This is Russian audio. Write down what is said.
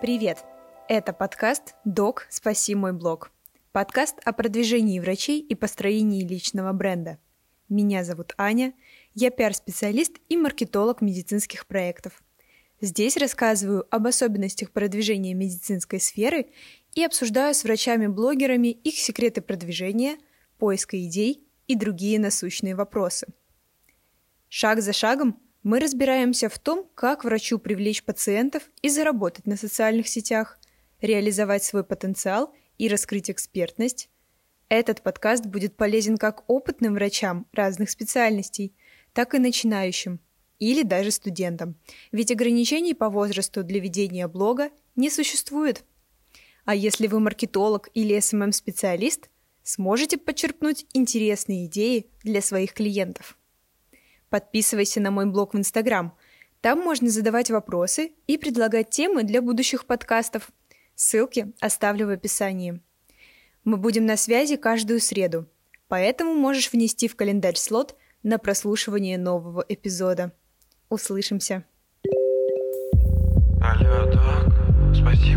Привет! Это подкаст «Док, спаси мой блог». Подкаст о продвижении врачей и построении личного бренда. Меня зовут Аня, я пиар-специалист и маркетолог медицинских проектов. Здесь рассказываю об особенностях продвижения медицинской сферы и обсуждаю с врачами-блогерами их секреты продвижения, поиска идей и другие насущные вопросы. Шаг за шагом мы разбираемся в том, как врачу привлечь пациентов и заработать на социальных сетях, реализовать свой потенциал и раскрыть экспертность. Этот подкаст будет полезен как опытным врачам разных специальностей, так и начинающим или даже студентам, ведь ограничений по возрасту для ведения блога не существует. А если вы маркетолог или SMM-специалист, сможете подчеркнуть интересные идеи для своих клиентов. Подписывайся на мой блог в Инстаграм. Там можно задавать вопросы и предлагать темы для будущих подкастов. Ссылки оставлю в описании. Мы будем на связи каждую среду, поэтому можешь внести в календарь слот на прослушивание нового эпизода. Услышимся. Алло, док, спасибо.